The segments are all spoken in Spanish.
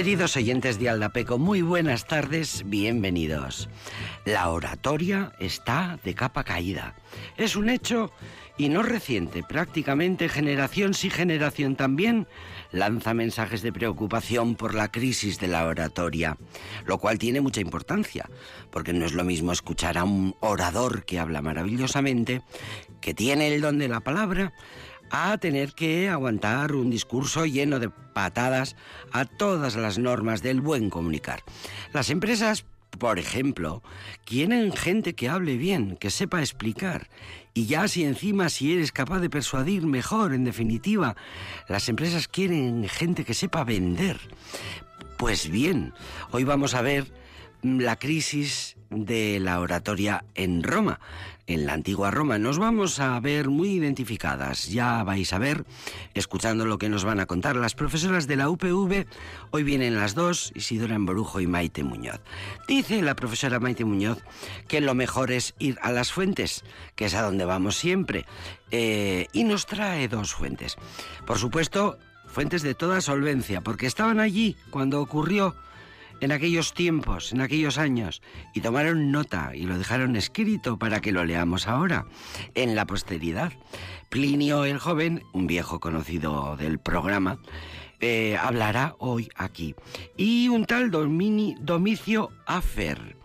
Queridos oyentes de Aldapeco, muy buenas tardes, bienvenidos. La oratoria está de capa caída. Es un hecho y no reciente, prácticamente generación sí generación también lanza mensajes de preocupación por la crisis de la oratoria, lo cual tiene mucha importancia, porque no es lo mismo escuchar a un orador que habla maravillosamente, que tiene el don de la palabra, a tener que aguantar un discurso lleno de patadas a todas las normas del buen comunicar. Las empresas, por ejemplo, quieren gente que hable bien, que sepa explicar. Y ya si encima si eres capaz de persuadir mejor, en definitiva, las empresas quieren gente que sepa vender. Pues bien, hoy vamos a ver la crisis de la oratoria en Roma, en la antigua Roma. Nos vamos a ver muy identificadas. Ya vais a ver, escuchando lo que nos van a contar las profesoras de la UPV. Hoy vienen las dos, Isidora Emborujo y Maite Muñoz. Dice la profesora Maite Muñoz que lo mejor es ir a las fuentes, que es a donde vamos siempre. Eh, y nos trae dos fuentes. Por supuesto, fuentes de toda solvencia, porque estaban allí cuando ocurrió en aquellos tiempos, en aquellos años, y tomaron nota y lo dejaron escrito para que lo leamos ahora, en la posteridad. Plinio el joven, un viejo conocido del programa, eh, hablará hoy aquí. Y un tal Domini, Domicio Afer,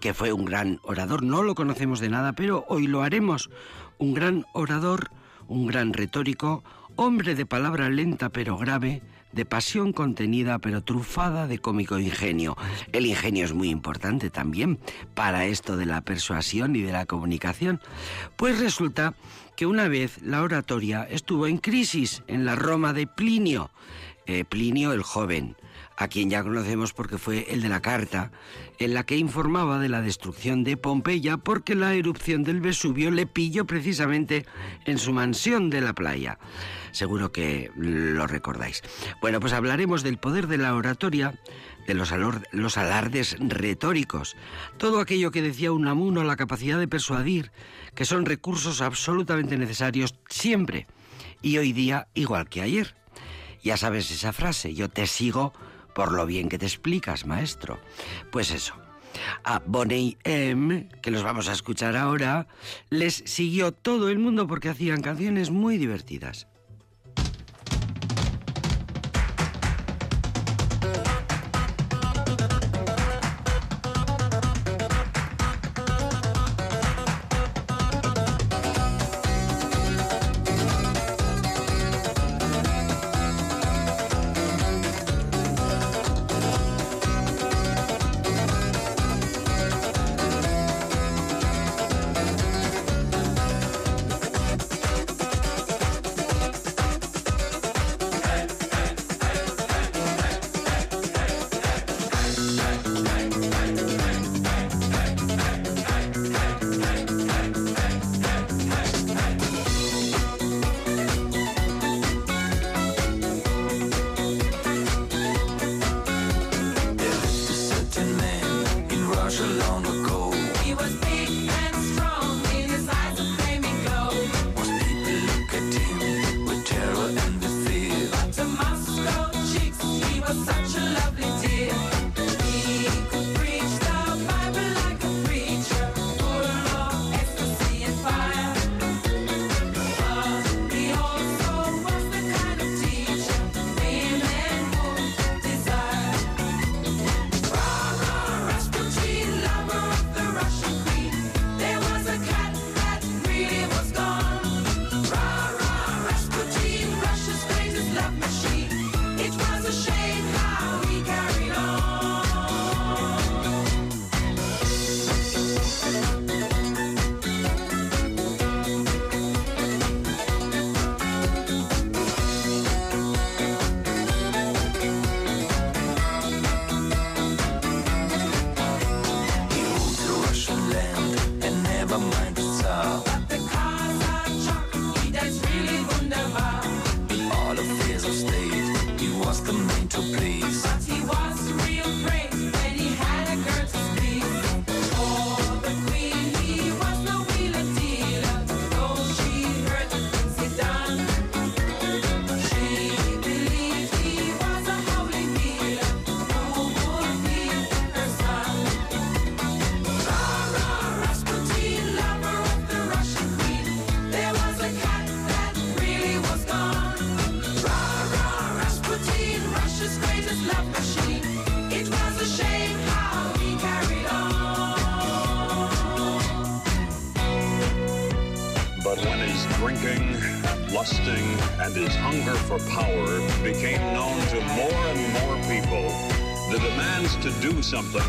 que fue un gran orador, no lo conocemos de nada, pero hoy lo haremos. Un gran orador, un gran retórico, hombre de palabra lenta pero grave, de pasión contenida pero trufada de cómico ingenio. El ingenio es muy importante también para esto de la persuasión y de la comunicación. Pues resulta que una vez la oratoria estuvo en crisis en la Roma de Plinio, eh, Plinio el joven a quien ya conocemos porque fue el de la carta, en la que informaba de la destrucción de Pompeya porque la erupción del Vesubio le pilló precisamente en su mansión de la playa. Seguro que lo recordáis. Bueno, pues hablaremos del poder de la oratoria, de los, los alardes retóricos, todo aquello que decía Unamuno, la capacidad de persuadir, que son recursos absolutamente necesarios siempre y hoy día igual que ayer. Ya sabes esa frase, yo te sigo por lo bien que te explicas, maestro. Pues eso. A Bonnie M, que los vamos a escuchar ahora, les siguió todo el mundo porque hacían canciones muy divertidas. Something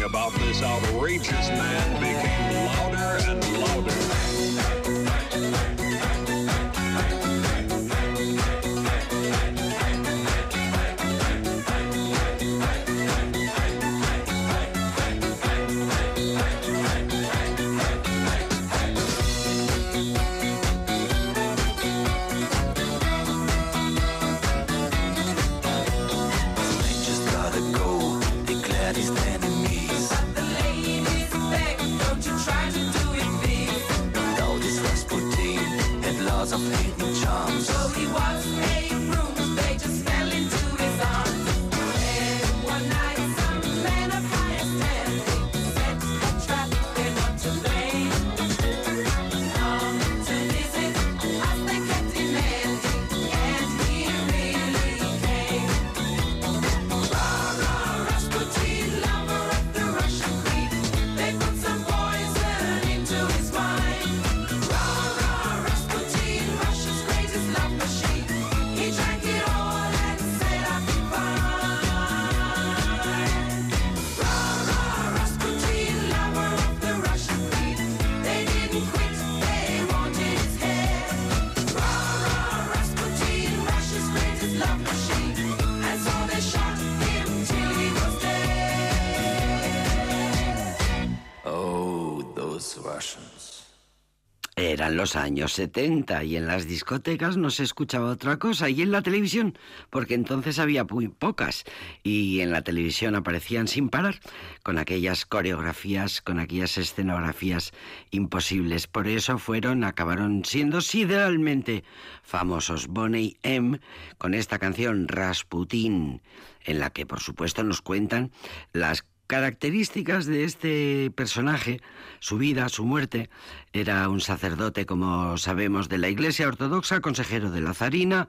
Los años 70 y en las discotecas no se escuchaba otra cosa y en la televisión, porque entonces había muy pocas y en la televisión aparecían sin parar con aquellas coreografías, con aquellas escenografías imposibles. Por eso fueron, acabaron siendo sideralmente famosos. Bonnie M con esta canción Rasputin, en la que por supuesto nos cuentan las características de este personaje, su vida, su muerte. Era un sacerdote, como sabemos, de la Iglesia Ortodoxa, consejero de la zarina.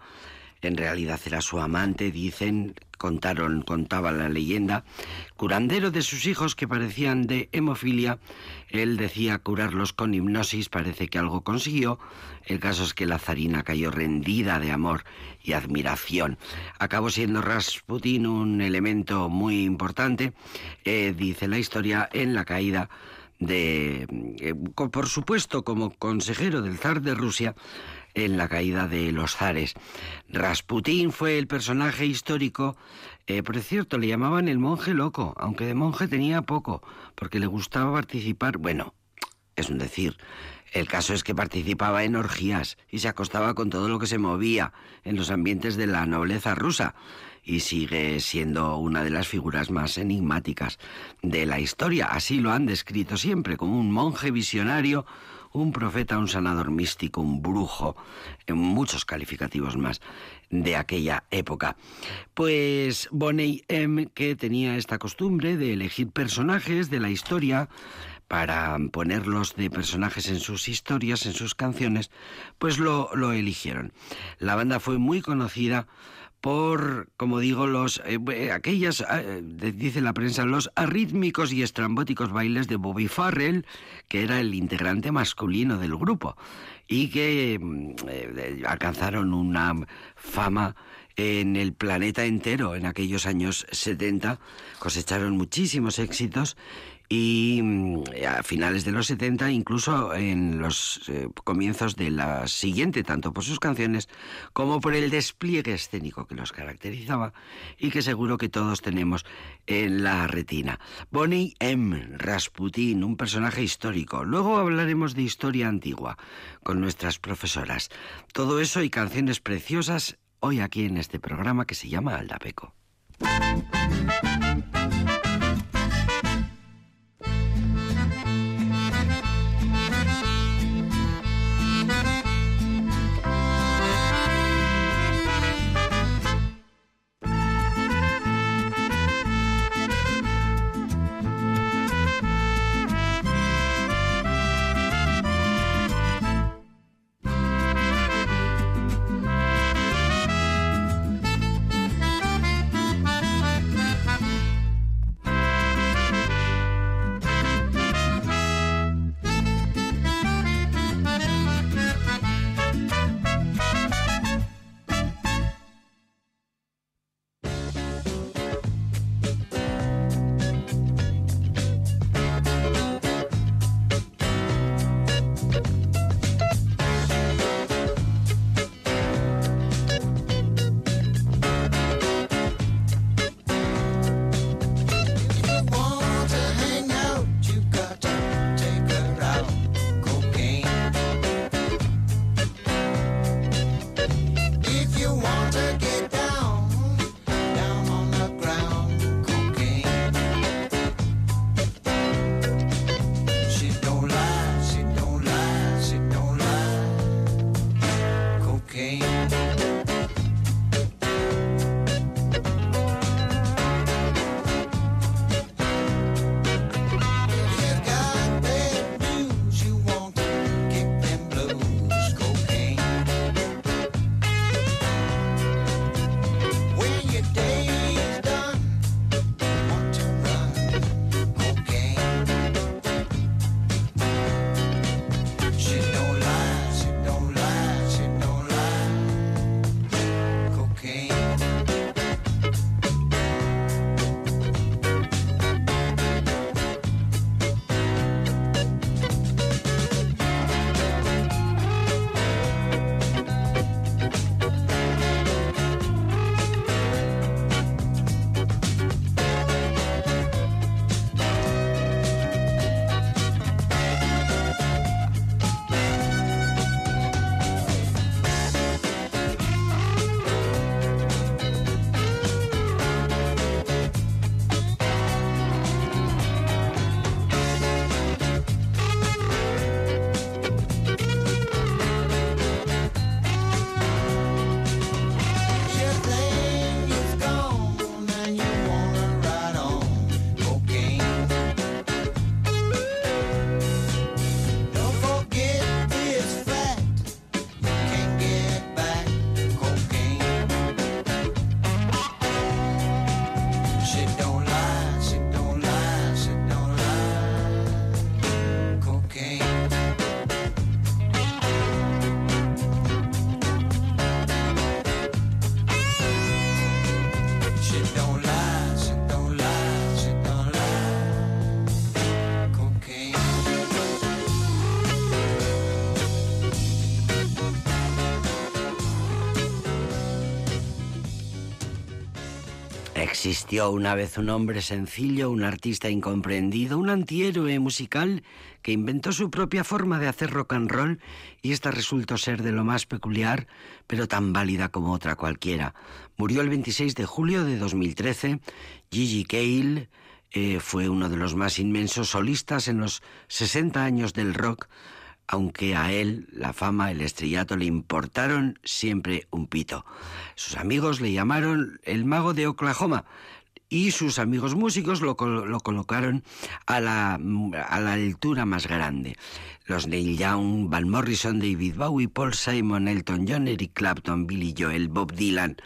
En realidad era su amante, dicen, contaron, contaba la leyenda, curandero de sus hijos que parecían de hemofilia. Él decía curarlos con hipnosis, parece que algo consiguió. El caso es que la zarina cayó rendida de amor y admiración. Acabó siendo Rasputin un elemento muy importante, eh, dice la historia, en la caída de, eh, por supuesto, como consejero del zar de Rusia, en la caída de los zares. Rasputín fue el personaje histórico, eh, por cierto, le llamaban el monje loco, aunque de monje tenía poco, porque le gustaba participar, bueno, es un decir. El caso es que participaba en orgías y se acostaba con todo lo que se movía en los ambientes de la nobleza rusa y sigue siendo una de las figuras más enigmáticas de la historia. Así lo han descrito siempre, como un monje visionario, un profeta, un sanador místico, un brujo, en muchos calificativos más de aquella época. Pues Bonnie M, que tenía esta costumbre de elegir personajes de la historia para ponerlos de personajes en sus historias, en sus canciones, pues lo, lo eligieron. La banda fue muy conocida por, como digo, los eh, aquellas, eh, dice la prensa, los arrítmicos y estrambóticos bailes de Bobby Farrell, que era el integrante masculino del grupo, y que eh, alcanzaron una fama en el planeta entero en aquellos años 70, cosecharon muchísimos éxitos y a finales de los 70, incluso en los eh, comienzos de la siguiente, tanto por sus canciones como por el despliegue escénico que los caracterizaba y que seguro que todos tenemos en la retina. Bonnie M. Rasputin, un personaje histórico. Luego hablaremos de historia antigua con nuestras profesoras. Todo eso y canciones preciosas hoy aquí en este programa que se llama Aldapeco. Existió una vez un hombre sencillo, un artista incomprendido, un antihéroe musical que inventó su propia forma de hacer rock and roll y esta resultó ser de lo más peculiar, pero tan válida como otra cualquiera. Murió el 26 de julio de 2013. Gigi Cale eh, fue uno de los más inmensos solistas en los 60 años del rock aunque a él la fama, el estrellato le importaron siempre un pito. Sus amigos le llamaron el mago de Oklahoma y sus amigos músicos lo, lo colocaron a la, a la altura más grande. Los Neil Young, Van Morrison, David Bowie, Paul Simon, Elton John, Eric Clapton, Billy Joel, Bob Dylan.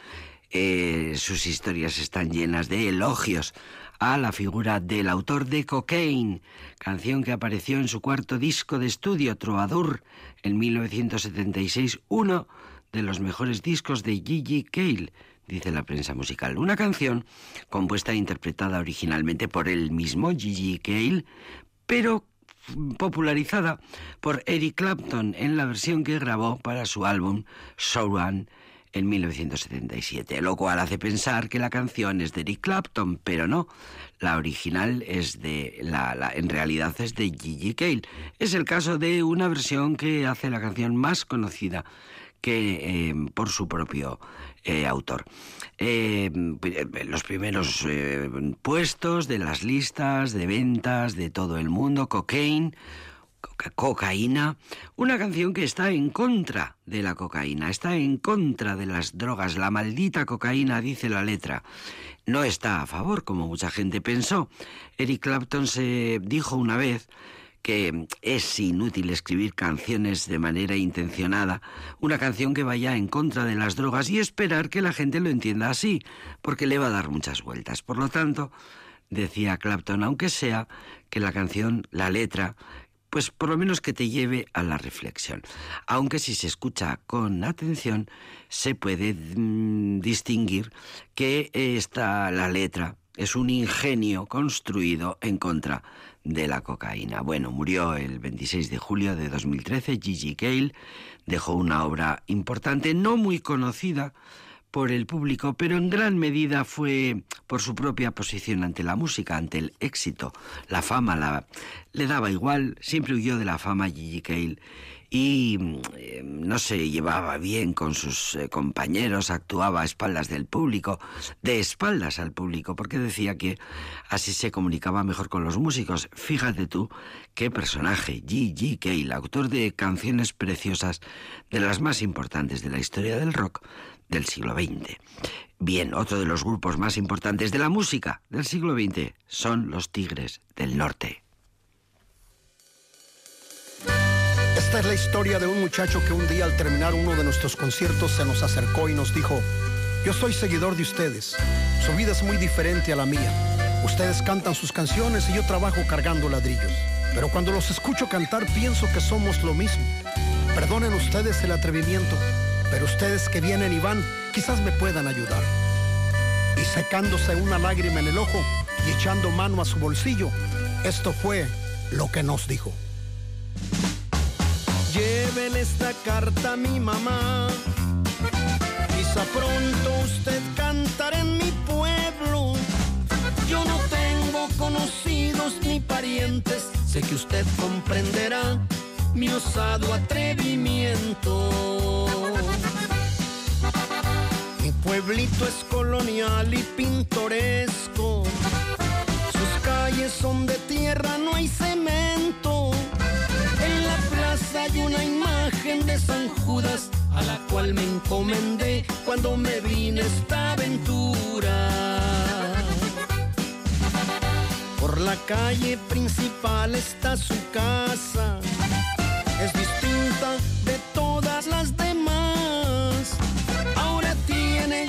Eh, sus historias están llenas de elogios a la figura del autor de Cocaine, canción que apareció en su cuarto disco de estudio, Trovador, en 1976, uno de los mejores discos de Gigi Cale, dice la prensa musical. Una canción compuesta e interpretada originalmente por el mismo Gigi Cale, pero popularizada por Eric Clapton en la versión que grabó para su álbum Showrun en 1977, lo cual hace pensar que la canción es de Eric Clapton, pero no, la original es de la, en realidad es de Gigi Cale. Es el caso de una versión que hace la canción más conocida que eh, por su propio eh, autor. Eh, los primeros puestos de las listas de ventas de todo el mundo, Cocaine, coca- cocaína, una canción que está en contra de la cocaína, está en contra de las drogas, la maldita cocaína, dice la letra. No está a favor, como mucha gente pensó. Eric Clapton se dijo una vez que es inútil escribir canciones de manera intencionada, una canción que vaya en contra de las drogas y esperar que la gente lo entienda así, porque le va a dar muchas vueltas. Por lo tanto, decía Clapton, aunque sea que la canción, la letra, pues por lo menos que te lleve a la reflexión. Aunque si se escucha con atención, se puede mm, distinguir que esta, la letra, es un ingenio construido en contra de la cocaína. Bueno, murió el 26 de julio de 2013 Gigi Cale, dejó una obra importante, no muy conocida por el público, pero en gran medida fue por su propia posición ante la música, ante el éxito. La fama la, le daba igual, siempre huyó de la fama Gigi Cale y eh, no se llevaba bien con sus eh, compañeros, actuaba a espaldas del público, de espaldas al público, porque decía que así se comunicaba mejor con los músicos. Fíjate tú qué personaje, G.G. Cale, autor de canciones preciosas de las más importantes de la historia del rock del siglo XX. Bien, otro de los grupos más importantes de la música del siglo XX son los Tigres del Norte. Esta es la historia de un muchacho que un día al terminar uno de nuestros conciertos se nos acercó y nos dijo, yo soy seguidor de ustedes, su vida es muy diferente a la mía. Ustedes cantan sus canciones y yo trabajo cargando ladrillos. Pero cuando los escucho cantar pienso que somos lo mismo. Perdonen ustedes el atrevimiento, pero ustedes que vienen y van quizás me puedan ayudar. Y secándose una lágrima en el ojo y echando mano a su bolsillo, esto fue lo que nos dijo. Lleven esta carta a mi mamá. Quizá pronto usted cantará en mi pueblo. Yo no tengo conocidos ni parientes. Sé que usted comprenderá mi osado atrevimiento. Mi pueblito es colonial y pintoresco. Sus calles son de tierra, no hay cemento. Hay una imagen de San Judas a la cual me encomendé cuando me vine esta aventura. Por la calle principal está su casa. Es distinta de todas las demás. Ahora tiene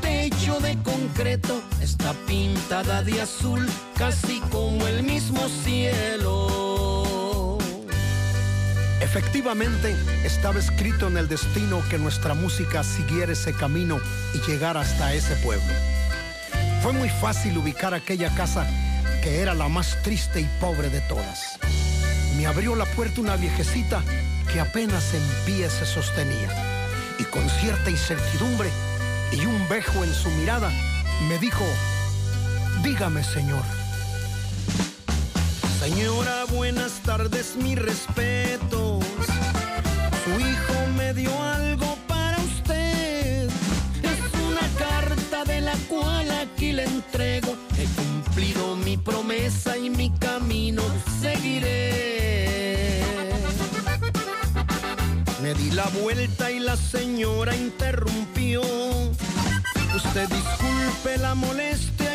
techo de concreto. Está pintada de azul, casi como el mismo cielo. Efectivamente, estaba escrito en el destino que nuestra música siguiera ese camino y llegara hasta ese pueblo. Fue muy fácil ubicar aquella casa que era la más triste y pobre de todas. Me abrió la puerta una viejecita que apenas en pie se sostenía y con cierta incertidumbre y un bejo en su mirada me dijo, dígame señor. Señora, buenas tardes, mis respetos. Su hijo me dio algo para usted. Es una carta de la cual aquí le entrego. He cumplido mi promesa y mi camino seguiré. Me di la vuelta y la señora interrumpió. Usted disculpe la molestia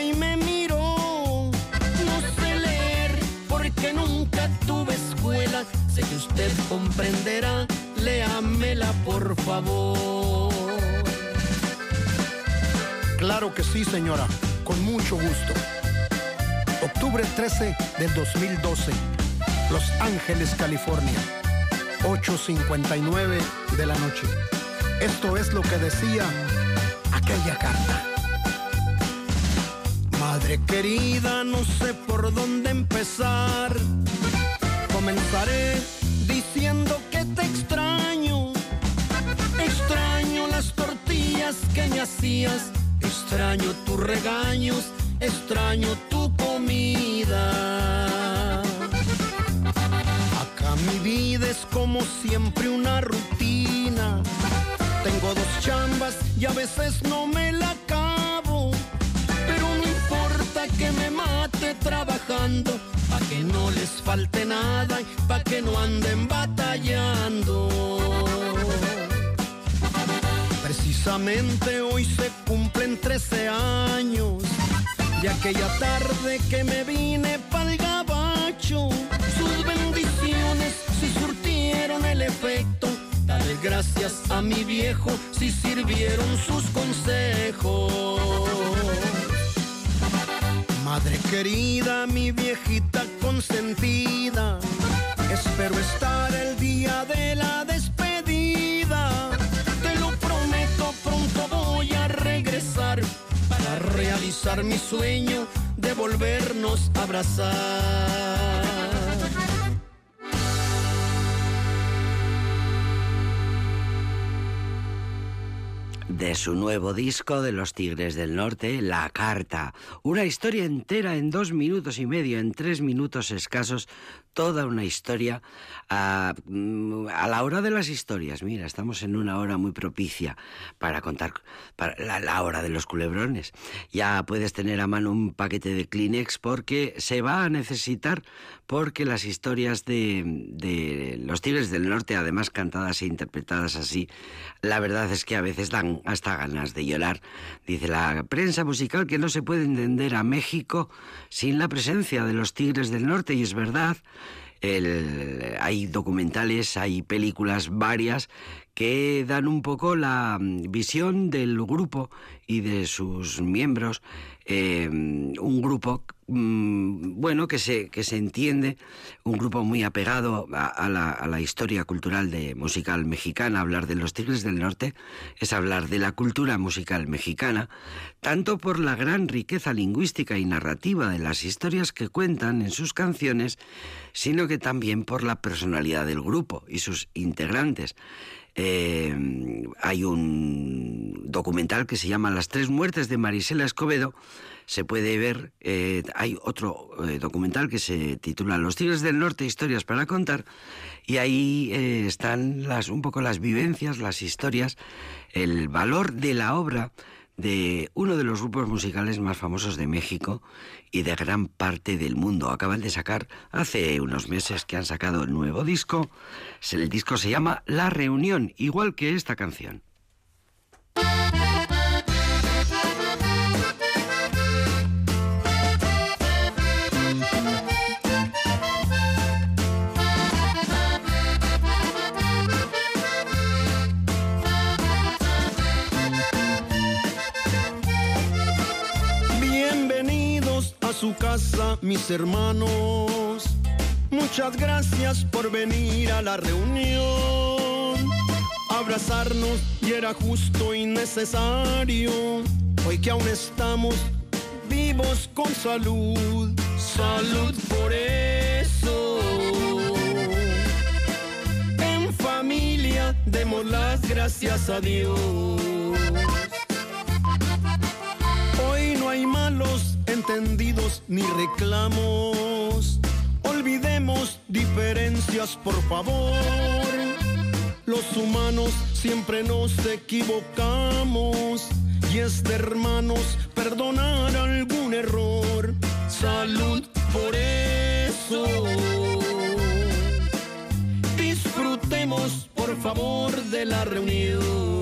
porque nunca tuve escuela. Sé que usted comprenderá. Léamela por favor. Claro que sí, señora. Con mucho gusto. Octubre 13 del 2012. Los Ángeles, California. 8.59 de la noche. Esto es lo que decía aquella carta. Madre querida, no sé por dónde empezar. Comenzaré diciendo que te extraño. Extraño las tortillas que me hacías. Extraño tus regaños. Extraño tu comida. Acá mi vida es como siempre una rutina. Tengo dos chambas y a veces no me la que me mate trabajando, pa' que no les falte nada y pa' que no anden batallando. Precisamente hoy se cumplen 13 años de aquella tarde que me vine pa'l gabacho. Sus bendiciones si surtieron el efecto. Dale gracias a mi viejo si sirvieron sus consejos. Madre querida, mi viejita consentida, espero estar el día de la despedida. Te lo prometo, pronto voy a regresar para realizar mi sueño de volvernos a abrazar. De su nuevo disco de Los Tigres del Norte, La Carta. Una historia entera en dos minutos y medio, en tres minutos escasos, toda una historia a, mm, a la hora de las historias. Mira, estamos en una hora muy propicia para contar para la, la hora de los culebrones. Ya puedes tener a mano un paquete de Kleenex porque se va a necesitar porque las historias de, de los Tigres del Norte, además cantadas e interpretadas así, la verdad es que a veces dan hasta ganas de llorar. Dice la prensa musical que no se puede entender a México sin la presencia de los Tigres del Norte, y es verdad. El- hay documentales, hay películas varias que dan un poco la mm, visión del grupo y de sus miembros. eh, un grupo, mm, bueno, que se, que se entiende, un grupo muy apegado a, a la, a la historia cultural de, musical mexicana. Hablar de los Tigres del Norte es hablar de la cultura musical mexicana, tanto por la gran riqueza lingüística y narrativa de las historias que cuentan en sus canciones, sino que también por la personalidad del grupo y sus integrantes. Eh, hay un documental que se llama Las tres muertes de Marisela Escobedo. Se puede ver, eh, hay otro eh, documental que se titula Los Tigres del Norte, historias para contar, y ahí están las, un poco las vivencias, las historias, el valor de la obra de uno de los grupos musicales más famosos de México y de gran parte del mundo. Acaban de sacar hace unos meses que han sacado el nuevo disco. El disco se llama La Reunión, igual que esta canción. Su casa, mis hermanos. Muchas gracias por venir a la reunión. Abrazarnos y era justo y necesario. Hoy que aún estamos vivos con salud. Salud por eso. En familia demos las gracias a Dios. Malos entendidos ni reclamos. Olvidemos diferencias, por favor. Los humanos siempre nos equivocamos y es de hermanos perdonar algún error. Salud por eso. Disfrutemos, por favor, de la reunión.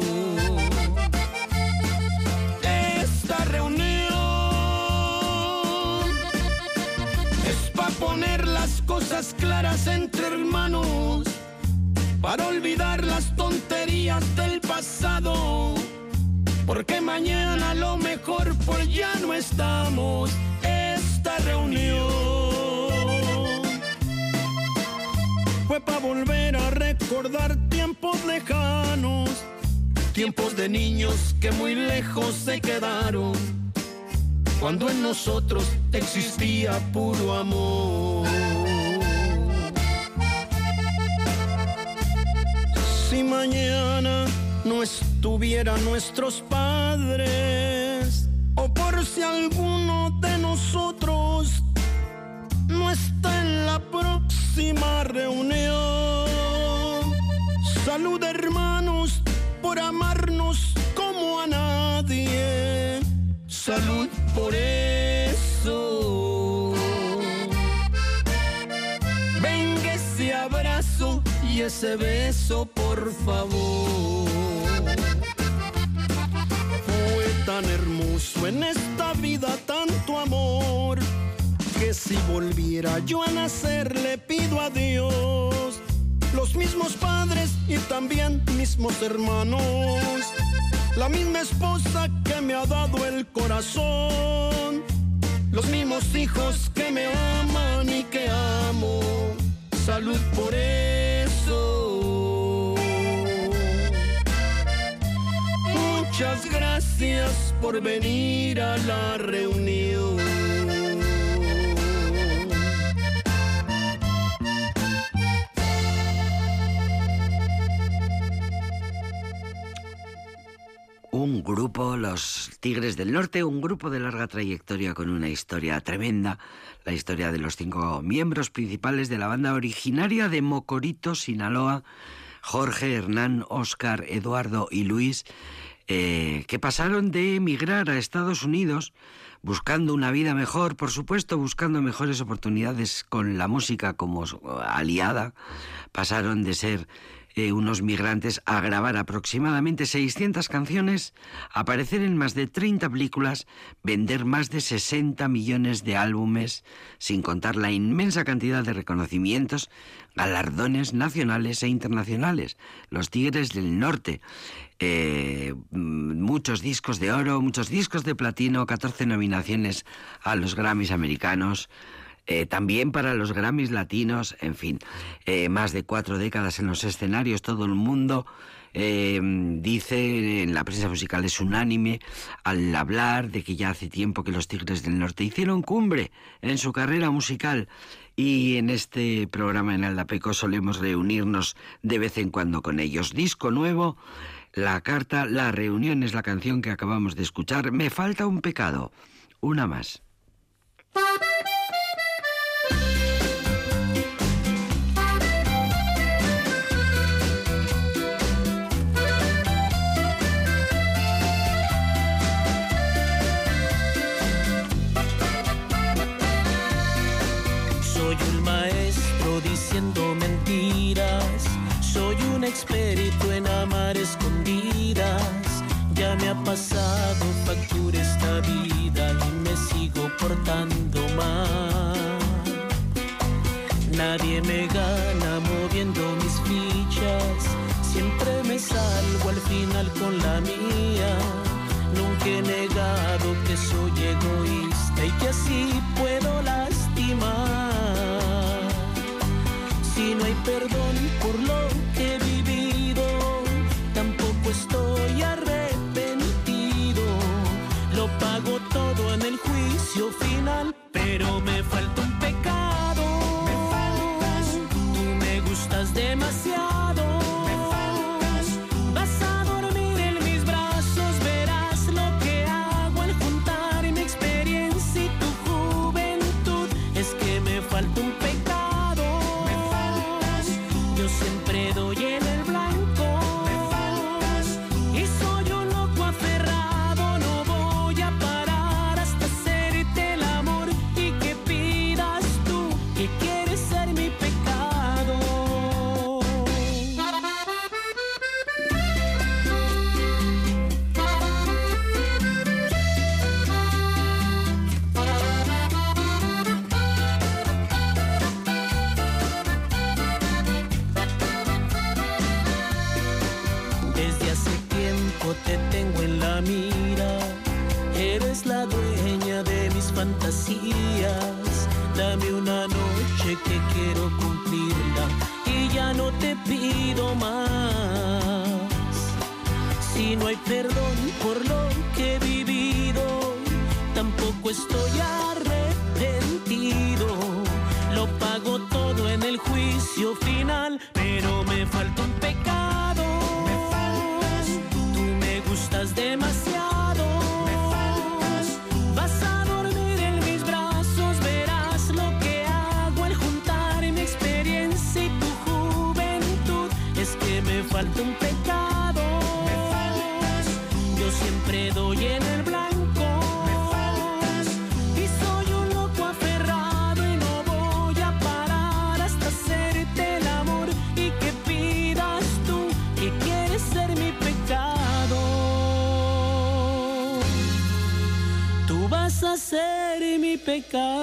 Poner las cosas claras entre hermanos, para olvidar las tonterías del pasado, porque mañana lo mejor por ya no estamos. Esta reunión fue para volver a recordar tiempos lejanos, tiempos de niños que muy lejos se quedaron, cuando en nosotros existía puro amor. Si mañana no estuvieran nuestros padres, o por si alguno de nosotros no está en la próxima reunión. Salud hermanos por amarnos como a nadie. Salud por eso. Venga ese abrazo y ese beso, por favor. Fue tan hermoso en esta vida tanto amor que si volviera yo a nacer le pido a Dios los mismos padres y también mismos hermanos, la misma esposa que me ha dado el corazón, los mismos hijos que me aman y que amo. Salud por eso. Muchas gracias por venir a la reunión. Un grupo, los Tigres del Norte, un grupo de larga trayectoria con una historia tremenda, la historia de los cinco miembros principales de la banda originaria de Mocorito, Sinaloa, Jorge, Hernán, Oscar, Eduardo y Luis, eh, que pasaron de emigrar a Estados Unidos buscando una vida mejor, por supuesto, buscando mejores oportunidades con la música como aliada, pasaron de ser eh, unos migrantes a grabar aproximadamente 600 canciones, aparecer en más de 30 películas, vender más de 60 millones de álbumes, sin contar la inmensa cantidad de reconocimientos, galardones nacionales e internacionales. Los Tigres del Norte, eh, muchos discos de oro, muchos discos de platino, 14 nominaciones a los Grammys americanos. Eh, también para los Grammys latinos, en fin, eh, más de cuatro décadas en los escenarios, todo el mundo eh, dice en la prensa musical es unánime al hablar de que ya hace tiempo que los Tigres del Norte hicieron cumbre en su carrera musical y en este programa en Aldapeco solemos reunirnos de vez en cuando con ellos. Disco nuevo, la carta, la reunión es la canción que acabamos de escuchar. Me falta un pecado, una más. Soy un maestro diciendo mentiras. Soy un experto en amar escondidas. Ya me ha pasado factura esta vida y me sigo portando mal. Nadie me gana moviendo mis fichas. Siempre me salgo al final con la mía. Nunca he negado que soy egoísta y que así puedo lastimar. Perdón por lo falta un pecado. Me faltas Yo siempre doy en el blanco. Me faltas Y soy un loco aferrado y no voy a parar hasta hacerte el amor y que pidas tú que quieres ser mi pecado. Tú vas a ser mi pecado.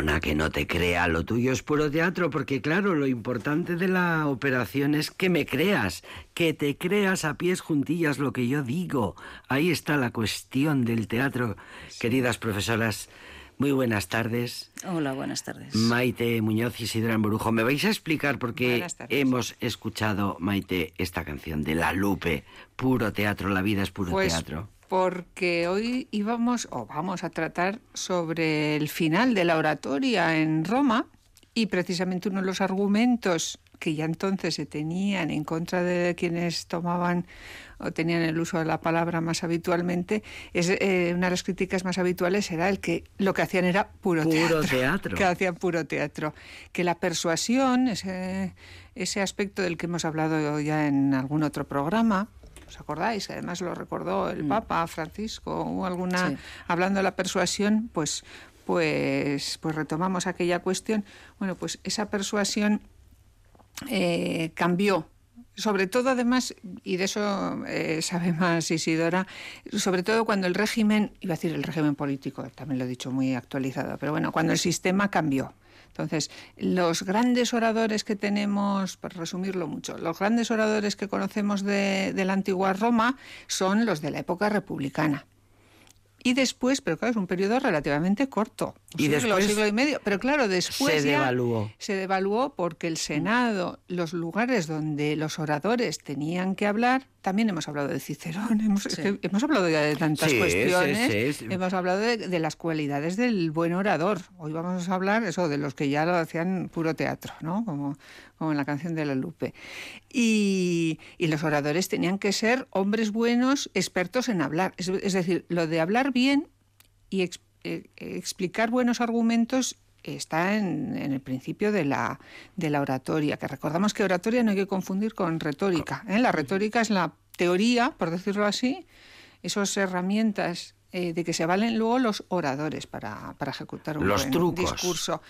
Perdona que no te crea, lo tuyo es puro teatro, porque claro, lo importante de la operación es que me creas, que te creas a pies juntillas lo que yo digo. Ahí está la cuestión del teatro. Queridas profesoras, muy buenas tardes. Hola, buenas tardes. Maite Muñoz y Sidra Borujo, ¿me vais a explicar por qué hemos escuchado, Maite, esta canción de La Lupe? Puro teatro, la vida es puro Pues teatro. Porque hoy íbamos o vamos a tratar sobre el final de la oratoria en Roma Y precisamente uno de los argumentos que ya entonces se tenían en contra de quienes tomaban o tenían el uso de la palabra más habitualmente, es eh, una de las críticas más habituales era el que lo que hacían era puro, Puro teatro, teatro. que hacían puro teatro, que la persuasión, ese, ese aspecto del que hemos hablado ya en algún otro programa, ¿Os acordáis? Además lo recordó el Papa Francisco, hubo alguna Sí. hablando de la persuasión, pues pues pues retomamos aquella cuestión. Bueno, pues esa persuasión eh, cambió. Sobre todo, además, y de eso eh, sabe más Isidora, sobre todo cuando el régimen, iba a decir el régimen político, también lo he dicho muy actualizado, pero bueno, cuando el sistema cambió. Entonces, los grandes oradores que tenemos, por resumirlo mucho, los grandes oradores que conocemos de, de la antigua Roma son los de la época republicana. Y después, pero claro, es un periodo relativamente corto. Y siglo, después siglo y medio. Pero claro, después se ya devaluó. se devaluó porque el Senado, los lugares donde los oradores tenían que hablar, también hemos hablado de Cicerón, hemos, que hemos hablado ya de tantas Sí, sí, cuestiones, sí, sí. hemos hablado de, de las cualidades del buen orador. Hoy vamos a hablar eso de los que ya lo hacían puro teatro, ¿no? Como, como en la canción de la Lupe. Y, y los oradores tenían que ser hombres buenos, expertos en hablar. Es, es decir, lo de hablar bien y ex- eh, explicar buenos argumentos está en, en el principio de la, de la oratoria, que recordamos que oratoria no hay que confundir con retórica. ¿eh? La retórica es la teoría, por decirlo así, esas herramientas eh, de que se valen luego los oradores para, para ejecutar un Los buen trucos. discurso.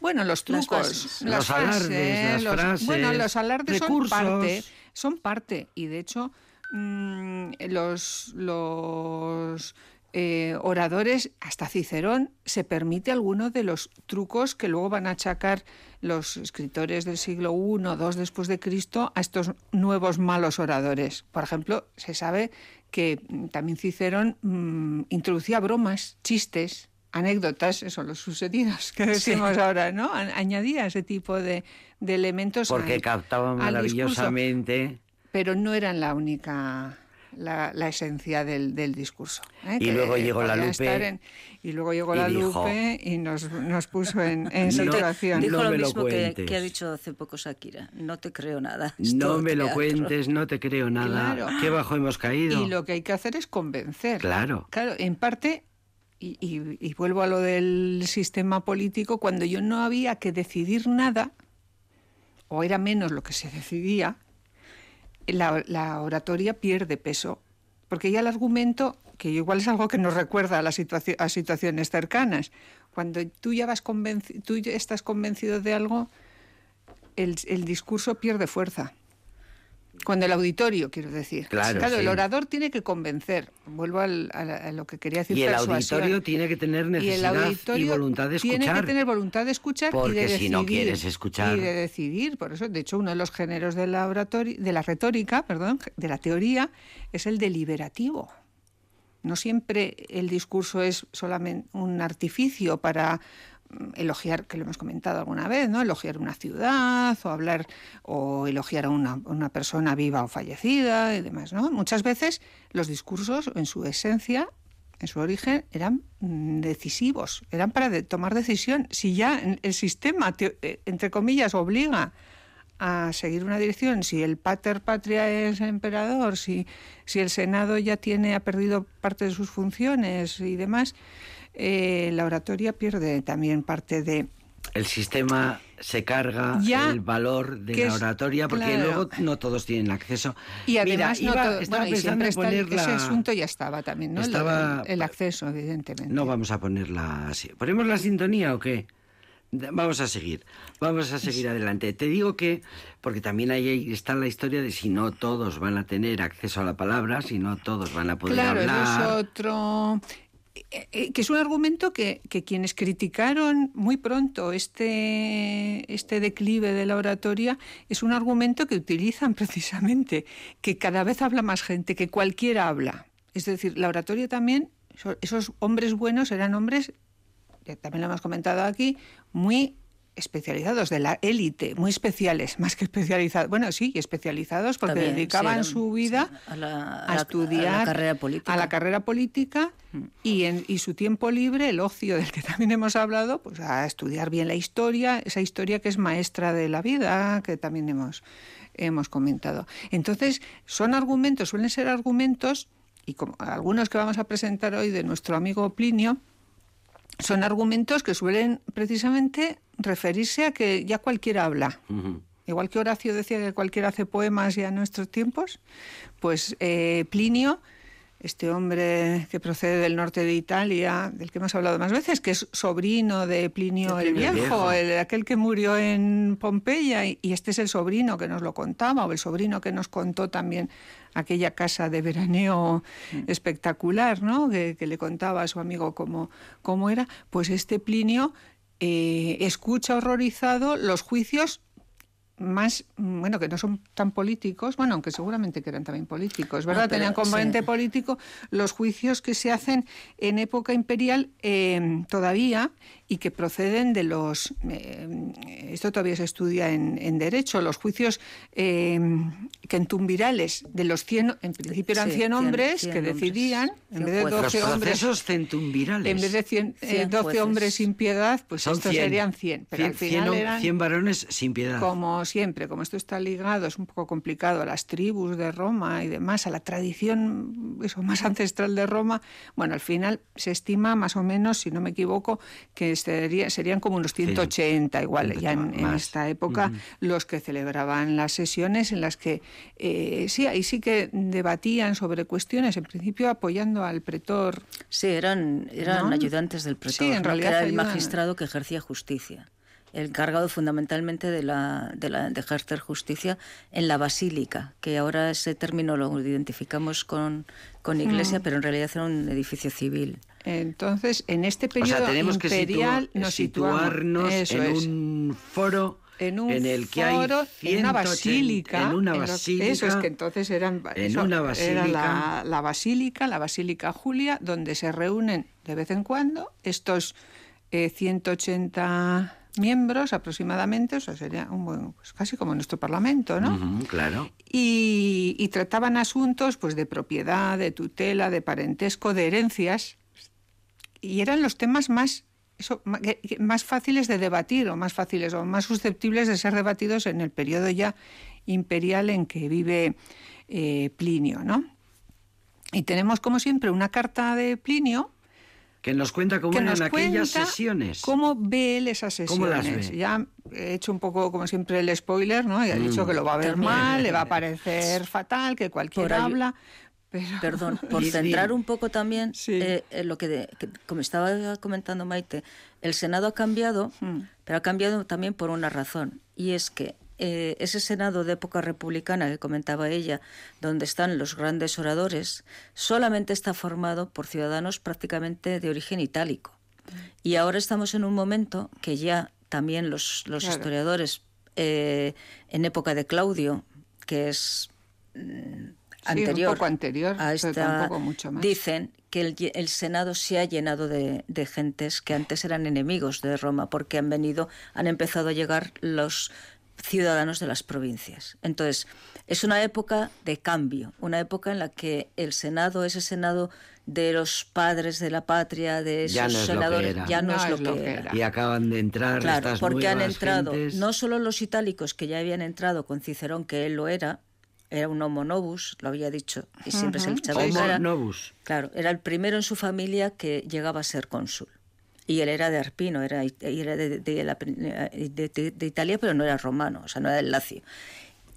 Bueno, los Las trucos, frases. Los alardes, las los- frases, Bueno, los alardes recursos. son parte, son parte y de hecho mm, los, los eh, oradores, hasta Cicerón, se permite alguno de los trucos que luego van a achacar los escritores del siglo I, II después de Cristo a estos nuevos malos oradores. Por ejemplo, se sabe que mm, también Cicerón mm, introducía bromas, chistes, anécdotas, eso, los sucedidos que decimos ahora, ¿no? A- Añadía ese tipo de, de elementos Porque al- captaba al discurso maravillosamente. pero no eran la única la, la esencia del, del discurso. ¿eh? Y Que luego llegó la Lupe en- y luego llegó y la dijo- Lupe y nos, nos puso en, en No te- situación. Dijo No lo me lo mismo que, cuentes. que ha dicho hace poco Shakira. No te creo nada. No me lo cuentes, no te creo nada. Claro. Qué bajo hemos caído. Y lo que hay que hacer es convencer. Claro. Claro, en parte, y, y- y vuelvo a lo del sistema político, cuando yo no había que decidir nada, o era menos lo que se decidía, la, la oratoria pierde peso. Porque ya el argumento, que igual es algo que nos recuerda a, a situaciones cercanas, cuando tú ya vas tú estás convencido de algo, el, el discurso pierde fuerza. Cuando el auditorio, quiero decir. Claro, el sí. orador tiene que convencer. Vuelvo al- a, la- a lo que quería decir. Y el auditorio tiene que tener Y el necesidad y, voluntad de escuchar. Tiene que tener voluntad de escuchar y Porque de si decidir. no quieres escuchar- Y de decidir. Por eso, de hecho, uno de los géneros de la, oratoria, de la retórica, perdón, de la teoría, es el deliberativo. No siempre el discurso es solamente un artificio para elogiar, que lo hemos comentado alguna vez, ¿no? Elogiar una ciudad o hablar o elogiar a una, una persona viva o fallecida y demás, ¿no? Muchas veces los discursos en su esencia en su origen eran mm, decisivos, eran para de- tomar decisión. Si ya el sistema, te- eh, entre comillas, obliga a seguir una dirección, si el pater patria es emperador, si, si el Senado ya tiene, ha perdido parte de sus funciones y demás, eh, la oratoria pierde también parte de, El sistema se carga Ya, el valor de la es- oratoria porque claro. luego no todos tienen acceso. Y además, Mira, no iba- todo- estaba bueno, y pensando siempre en poner ese la- asunto ya estaba también, ¿no? Estaba- el, el acceso, evidentemente. No vamos a ponerla así. ¿Ponemos la sintonía o qué? Vamos a seguir, vamos a seguir adelante. Te digo que, porque también ahí está la historia de si no todos van a tener acceso a la palabra, si no todos van a poder Claro, eso es hablar. otro. Eh, eh, que es un argumento que, que quienes criticaron muy pronto este, este declive de la oratoria es un argumento que utilizan precisamente, que cada vez habla más gente, que cualquiera habla. Es decir, la oratoria también, eso- esos hombres buenos eran hombres, ya también lo hemos comentado aquí, muy especializados, de la élite, muy especiales, más que especializados. Bueno, sí, especializados porque También, dedicaban sí, eran- su vida sí, a la- a estudiar a la carrera política. a la carrera política Y, en, y su tiempo libre, el ocio del que también hemos hablado, pues a estudiar bien la historia, esa historia que es maestra de la vida, que también hemos, hemos comentado. Entonces, son argumentos, suelen ser argumentos, y como algunos que vamos a presentar hoy de nuestro amigo Plinio, son argumentos que suelen precisamente referirse a que ya cualquiera habla. Igual que Horacio decía que cualquiera hace poemas ya en nuestros tiempos, pues eh, Plinio, este hombre que procede del norte de Italia, del que hemos hablado más veces, que es sobrino de Plinio el Viejo, Viejo. el- aquel que murió en Pompeya, y, y este es el sobrino que nos lo contaba, o el sobrino que nos contó también aquella casa de veraneo espectacular, ¿no? Que, que le contaba a su amigo cómo, cómo era. Pues este Plinio eh, escucha horrorizado los juicios más, mm, bueno, que no son tan políticos, bueno, aunque seguramente que eran también políticos, ¿verdad? Pero Tenían componente sí. político los juicios que se hacen en época imperial eh, todavía y que proceden de los, eh, esto todavía se estudia en, en Derecho, los juicios eh, de los 100, en principio eran Sí, 100 cien- hombres que hombres, decidían, en cien vez de jueces. 12 Los hombres... centumvirales. En vez de 100, eh, Cien 12 jueces. hombres sin piedad, pues Son estos 100. serían 100. Pero al 100, final eran... 100 varones sin piedad. Como siempre, como esto está ligado, es un poco complicado a las tribus de Roma y demás, a la tradición eso, más ancestral de Roma, bueno, al final se estima más o menos, si no me equivoco, que sería- serían como unos 180 igual, ya en, esta época, los que celebraban las sesiones en las que eh, sí, ahí sí que debatían sobre cuestiones, en principio apoyando al pretor Sí, eran, eran ¿No? ayudantes del pretor, Sí, en ¿no? que realidad era el ayudan- magistrado que ejercía justicia. El encargado fundamentalmente de, la, de, la, de ejercer justicia en la basílica, que ahora ese término lo identificamos con, con iglesia, Mm. pero en realidad era un edificio civil. Entonces, en este o periodo sea, tenemos que imperial situa- nos situarnos Eso en es. un foro en un el que foro, hay en una 180 basílica. En una en lo- basílica. eso es que entonces eran. en eso, una Era basílica. la, la basílica, la basílica Julia, donde se reúnen de vez en cuando estos eh, 180 miembros aproximadamente, o sea, sería un buen, pues casi como nuestro parlamento, ¿no? Ujú, claro. y, y trataban asuntos pues de propiedad, de tutela, de parentesco, de herencias y eran los temas más eso, más fáciles de debatir o más fáciles o más susceptibles de ser debatidos en el periodo ya imperial en que vive eh, Plinio, ¿no? Y tenemos como siempre una carta de Plinio Que nos cuenta cómo eran aquellas sesiones. cómo ve él esas ¿Cómo sesiones. las ve? Ya he hecho un poco, como siempre, el spoiler, ¿no? Y ha dicho Mm. que lo va a ver También. mal, le va a parecer fatal, que cualquiera ahí- habla. Pero... Perdón, por centrar un poco también Sí. eh, eh, lo que, de- que- como estaba comentando Maite, el Senado ha cambiado, Hmm. pero ha cambiado también por una razón, y es que eh, ese Senado de época republicana que comentaba ella, donde están los grandes oradores, solamente está formado por ciudadanos prácticamente de origen itálico. Y ahora estamos en un momento que ya también los, los Claro. historiadores eh, en época de Claudio, que es Sí, un anterior, poco anterior, a pero esta, tampoco mucho más. dicen que el, Senado se ha llenado de, de gentes que antes eran enemigos de Roma porque han venido, han empezado a llegar los ciudadanos de las provincias. Entonces, es una época de cambio, una época en la que el Senado, ese Senado de los padres de la patria, de esos Ya no es lo que senadores, era. ya no, No es lo es lo que que era. era. Y acaban de entrar Claro, estas porque han entrado gentes. no solo los itálicos que ya habían entrado con Cicerón, que él lo era, era un homo novus, lo había dicho, y siempre se le echaba Homo cara. novus. Claro, era el primero en su familia que llegaba a ser cónsul. Y él era de Arpino, era, era de, de la- de- de- de Italia, pero no era romano, o sea, no era del Lacio.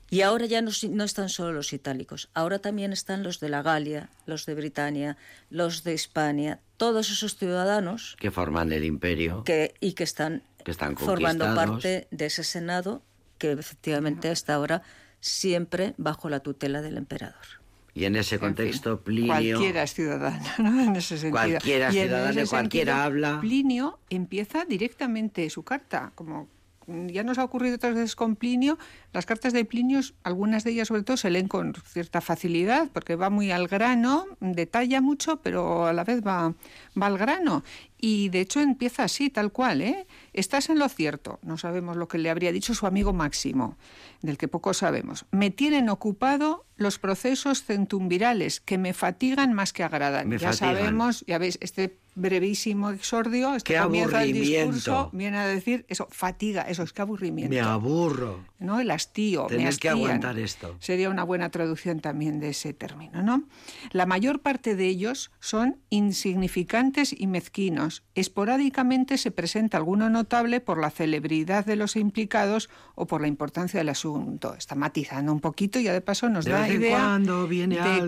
Y ahora ya no, no están solo los itálicos, ahora también están los de la Galia, los de Britania, los de Hispania, todos esos ciudadanos Que forman el imperio. que, y que están, Que están formando parte de ese Senado que efectivamente está ahora siempre bajo la tutela del emperador. Y en ese contexto, Plinio. Cualquiera es ciudadano, ¿no? En ese sentido. Cualquiera es ciudadano, cualquiera sentido, habla. Plinio empieza directamente su carta, como ya nos ha ocurrido otras veces con Plinio, las cartas de Plinio, algunas de ellas sobre todo, se leen con cierta facilidad, porque va muy al grano, detalla mucho, pero a la vez va, va al grano. Y de hecho empieza así, tal cual, ¿eh? Estás en lo cierto. No sabemos lo que le habría dicho su amigo Máximo, del que poco sabemos. Me tienen ocupado los procesos centumvirales, que me fatigan más que agradan. Me ya fatigan. sabemos, ya veis, este brevísimo exordio, este Qué del aburrimiento. discurso, viene a decir eso, fatiga, eso es que aburrimiento. Me aburro. ¿no? El hastío. me Tener que aguantar esto. Sería una buena traducción también de ese término, ¿no? La mayor parte de ellos son insignificantes y mezquinos. Esporádicamente se presenta alguno notable por la celebridad de los implicados o por la importancia del asunto. Está matizando un poquito y ya de paso nos De da idea viene de alguien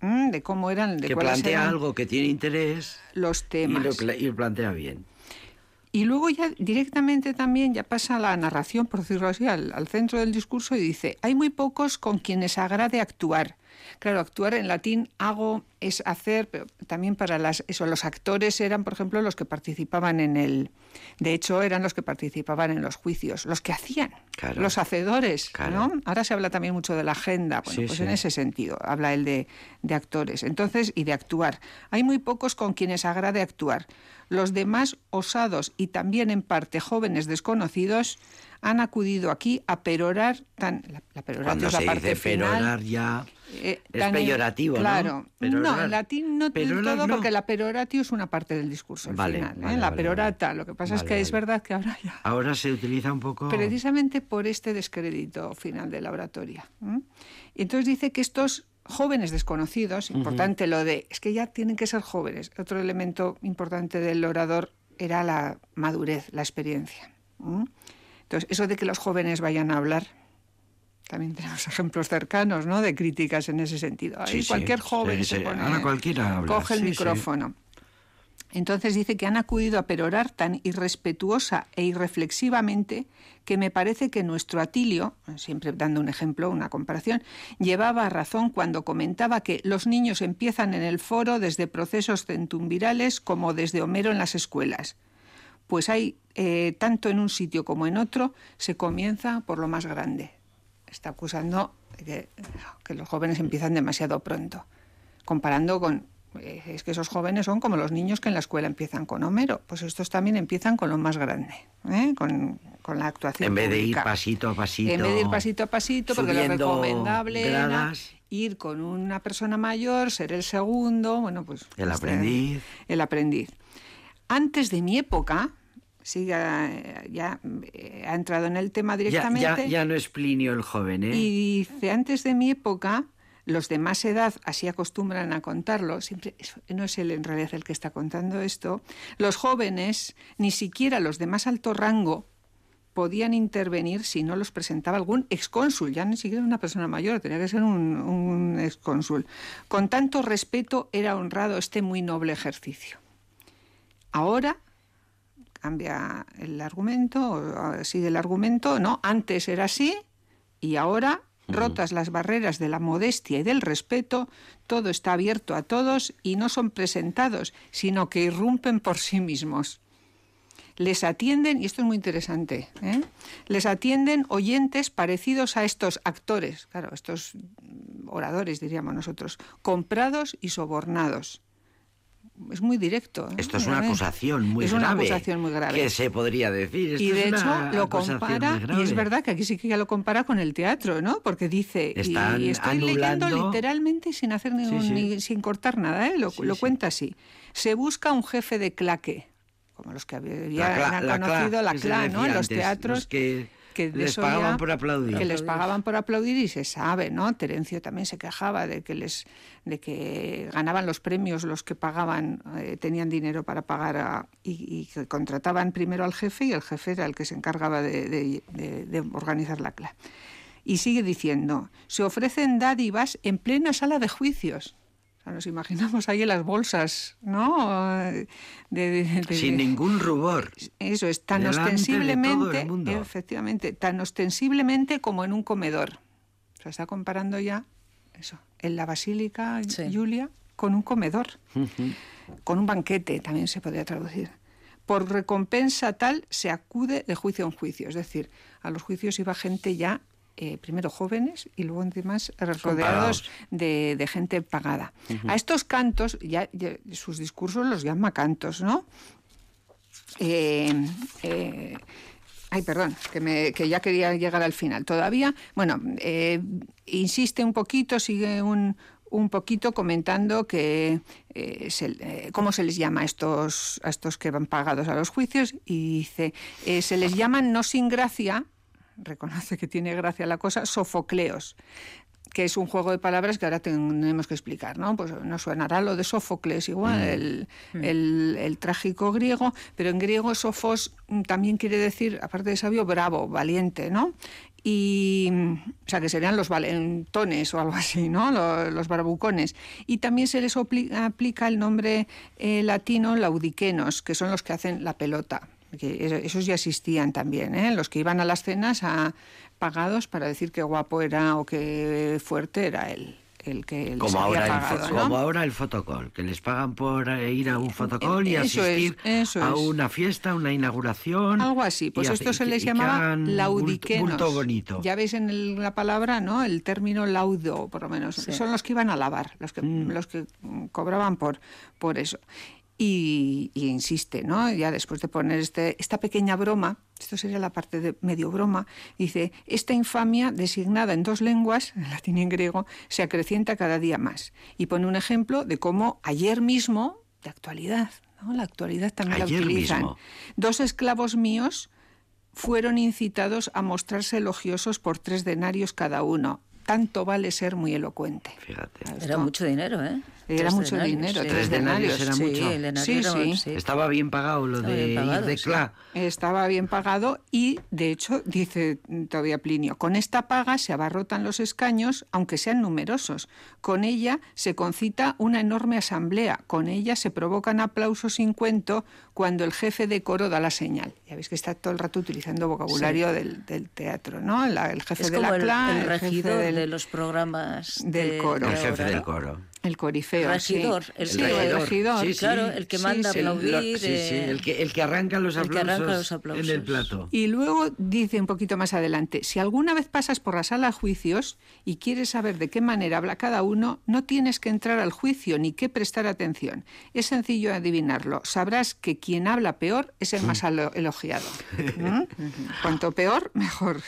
que mm, de cómo eran, de que plantea eran algo que tiene interés los y temas. lo, y lo plantea bien. Y luego ya directamente también ya pasa la narración, por decirlo así, al, al centro del discurso y dice, hay muy pocos con quienes agrade actuar. Claro, actuar en latín hago es hacer, pero también para las eso los actores eran, por ejemplo, los que participaban en el de hecho eran los que participaban en los juicios, los que hacían, Claro. los hacedores, Claro. ¿no? Ahora se habla también mucho de la agenda, bueno, Sí, pues sí. en ese sentido habla él de, de actores. Entonces, y de actuar. Hay muy pocos con quienes agrade actuar. Los demás osados y también en parte jóvenes desconocidos han acudido aquí a perorar tan la, la Cuando es la se parte dice final, perorar ya eh, es tan- peyorativo, ¿no? Claro. Perorar. No, en latín no Perorar todo, no. porque la peroratio es una parte del discurso al Vale, final. ¿eh? la vale, perorata. Lo que pasa es que es verdad que ahora ya ahora se utiliza un poco precisamente por este descrédito final de la oratoria. entonces dice que estos jóvenes desconocidos, importante lo de, es que ya tienen que ser jóvenes. Otro elemento importante del orador era la madurez, la experiencia. Entonces, eso de que los jóvenes vayan a hablar, también tenemos ejemplos cercanos, ¿no? De críticas en ese sentido. Ahí Sí, sí, cualquier joven sí, se pone, Ahora cualquiera habla, coge el micrófono. Entonces dice que han acudido a perorar tan irrespetuosa e irreflexivamente que me parece que nuestro Atilio, siempre dando un ejemplo, una comparación, llevaba razón cuando comentaba que los niños empiezan en el foro desde procesos centumvirales como desde Homero en las escuelas. Pues hay, eh, tanto en un sitio como en otro, se comienza por lo más grande. Está acusando que, los jóvenes empiezan demasiado pronto, comparando con es que esos jóvenes son como los niños que en la escuela empiezan con Homero, pues estos también empiezan con lo más grande, ¿eh? con, con la actuación. en vez de ir pasito a pasito En vez de ir pasito a pasito, porque lo recomendable era ir con una persona mayor, ser el segundo, bueno, pues... El este, aprendiz. El aprendiz. Antes de mi época, sí, ya, ya, eh, ha entrado en el tema ya, directamente. ya, ya no es Plinio el joven ¿eh? Y dice, antes de mi época, los de más edad así acostumbran a contarlo, siempre no es él en realidad el que está contando esto, los jóvenes, ni siquiera los de más alto rango, podían intervenir si no los presentaba algún excónsul, ya ni siquiera una persona mayor, tenía que ser un, un excónsul. Con tanto respeto era honrado este muy noble ejercicio. Ahora cambia el argumento, sigue el argumento, no, antes era así y ahora, rotas las barreras de la modestia y del respeto, todo está abierto a todos y no son presentados, sino que irrumpen por sí mismos. Les atienden, y esto es muy interesante, ¿eh? les atienden oyentes parecidos a estos actores, claro, estos oradores, diríamos nosotros, comprados y sobornados. Es muy directo. ¿eh? Esto es una acusación muy es grave. una acusación muy grave. Que se podría decir. Esto Y de es hecho lo compara, y es verdad que aquí sí que ya lo compara con el teatro, ¿no? Porque dice, y- Están y, estoy leyendo literalmente sin hacer ningún, Sí, sí. ni- sin cortar nada, ¿eh? lo, Sí, lo cuenta así. Se busca un jefe de claque, como los que había La la conocido la se CLA, ¿no? En los teatros. los que que les eso pagaban ya- por aplaudir. Que les pagaban por aplaudir y se sabe, ¿no? Terencio también se quejaba de que les de que ganaban los premios los que pagaban, eh, tenían dinero para pagar a- y, y que contrataban primero al jefe y el jefe era el que se encargaba de, de- de- de organizar la clase. Y sigue diciendo, se ofrecen dádivas en plena sala de juicios. O sea, nos imaginamos ahí en las bolsas, ¿no? De- de- de- Sin ningún rubor. eso es tan Delante de todo el ostensiblemente, mundo. efectivamente, tan ostensiblemente como en un comedor. Se está comparando ya eso, en la Basílica Sí. Julia con un comedor, con un banquete, también se podría traducir. Por recompensa tal se acude de juicio en juicio. Es decir, a los juicios iba gente ya, eh, primero jóvenes y luego además rodeados de, de gente pagada. A estos cantos, ya, ya sus discursos los llama cantos, ¿no? Eh, eh, ay, perdón, que, me- que ya quería llegar al final. Todavía, bueno, insiste un poquito, sigue un, un poquito comentando que eh, se- eh, cómo se les llama a estos, a estos que van pagados a los juicios y dice, eh, se les llaman no sin gracia, reconoce que tiene gracia la cosa, sofocleos que es un juego de palabras que ahora tenemos que explicar, ¿no? Pues nos sonará lo de Sófocles igual, el, el- el trágico griego, pero en griego Sofos mm, también quiere decir, aparte de sabio, bravo, valiente, ¿no? Y, mm, o sea, que serían los valentones o algo así, ¿no? Los, los bravucones. Y también se les aplica el nombre eh, latino laudiquenos, que son los que hacen la pelota. Que esos ya existían también, ¿eh? los que iban a las cenas a, pagados para decir qué guapo era o qué fuerte era el, el que les Como había ahora, el, pagado, ¿no? como ahora el fotocall, que les pagan por eh, ir a un fotocall y Eso es, asistir eso a es. una fiesta, una inauguración. Algo así, pues esto hace- se les llamaba laudiquenos. bulto bonito. Ya veis en el- la palabra, ¿no? El término laudo, por lo menos. Son los que iban a lavar, los que, Mm. los que cobraban por, por eso. Y, y insiste, ¿no? Ya después de poner este, esta pequeña broma, esto sería la parte de medio broma, dice, esta infamia designada en dos lenguas, en latín y en griego, se acrecienta cada día más. Y pone un ejemplo de cómo ayer mismo, de actualidad, ¿no? La actualidad también Ayer la utilizan. mismo. Dos esclavos míos fueron incitados a mostrarse elogiosos por tres denarios cada uno. Tanto vale ser muy elocuente. Fíjate. Era mucho dinero, ¿eh? Era Tres mucho denarios, dinero, sí. tres denarios era Sí, mucho. el denario Sí, era- sí. sí. Estaba bien pagado lo Estaba de bien pagado, ir de sí. Cla. Estaba bien pagado y, de hecho, dice todavía Plinio, con esta paga se abarrotan los escaños, aunque sean numerosos. Con ella se concita una enorme asamblea. Con ella se provocan aplausos sin cuento cuando el jefe de coro da la señal. Ya veis que está todo el rato utilizando vocabulario del, del teatro, ¿no? La- el jefe Es de como la el, CLA, el jefe regidor del- de los programas del de- coro. El jefe del coro. El corifeo. Regidor, sí. el Sí, que- el regidor. Sí, sí. Claro, el que manda El- aplaudir. sí, sí, eh, el que, el que arranca los el que aplausos, arranca los aplausos. en el plato. Y luego dice un poquito más adelante, si alguna vez pasas por la sala de juicios y quieres saber de qué manera habla cada uno, no tienes que entrar al juicio ni que prestar atención. Es sencillo adivinarlo. Sabrás que quien habla peor es el más elogiado. ¿Mm? Cuanto peor, mejor.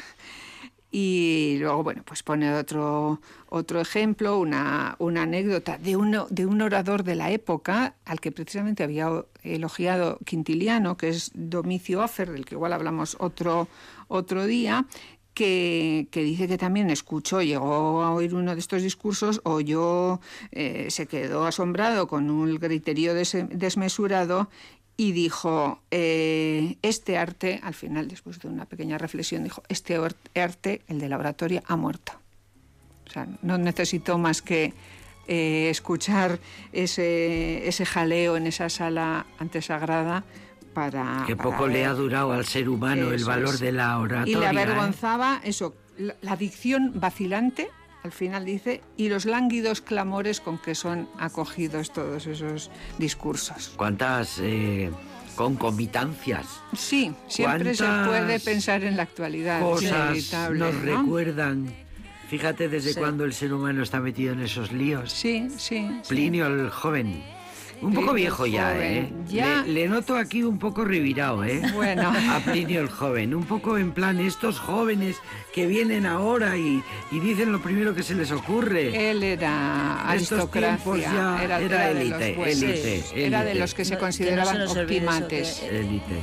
Y luego, bueno, pues pone otro, otro ejemplo, una, una anécdota de, uno, de un orador de la época al que precisamente había elogiado Quintiliano, que es Domicio Afer, del que igual hablamos otro, otro día, que, que dice que también escuchó, llegó a oír uno de estos discursos, oyó, eh, se quedó asombrado con un griterío des- desmesurado y dijo, eh, este arte, al final, después de una pequeña reflexión, dijo, este arte, el de la oratoria, ha muerto. O sea, no necesitó más que eh, escuchar ese, ese jaleo en esa sala antesagrada para... Que para poco le ha durado al ser humano el valor es. de la oratoria. Y le ¿eh? avergonzaba eso, la, la dicción vacilante, al final dice, y los lánguidos clamores con que son acogidos todos esos discursos. ¿Cuántas eh, concomitancias, Sí, siempre se ¿Cuántas puede pensar en la actualidad. cosas nos ¿no? recuerdan? Fíjate desde Sí. cuándo el ser humano está metido en esos líos. Sí, sí. sí. Plinio el joven. Un poco viejo ya, ¿eh? ya. Le, le noto aquí un poco revirado, ¿eh? Bueno. A Plinio el joven. Un poco en plan, estos jóvenes que vienen ahora y, y dicen lo primero que se les ocurre. Él era Estos tiempos aristocracia, ya era, élite, élite, era de los que se No, que no consideraban se optimates. que- Élite.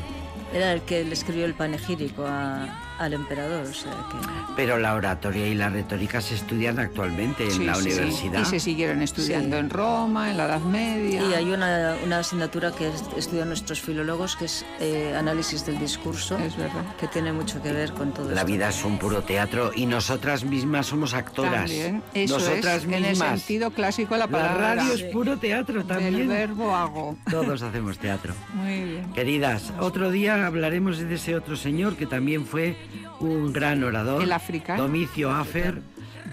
Era el que le escribió el panegírico a- al emperador, o sea que... Pero la oratoria y la retórica se estudian actualmente en Sí, la sí, universidad. Y se siguieron estudiando Sí. en Roma, en la Edad Media. Y hay una, una asignatura que es- estudian nuestros filólogos, que es eh, análisis del discurso, Es verdad. que tiene mucho que ver con todo La esto. vida es un puro teatro y nosotras mismas somos actoras. También, eso nosotras es, en el mismas. sentido clásico de la la palabra. radio es puro teatro también. verbo hago. Todos hacemos teatro. Muy bien. Queridas, otro día hablaremos de ese otro señor que también fue un gran orador. El africano. Domicio Afer.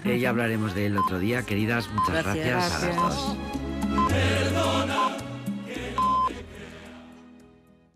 Eh, ya hablaremos de él otro día. Queridas, muchas Gracias. gracias, a las dos.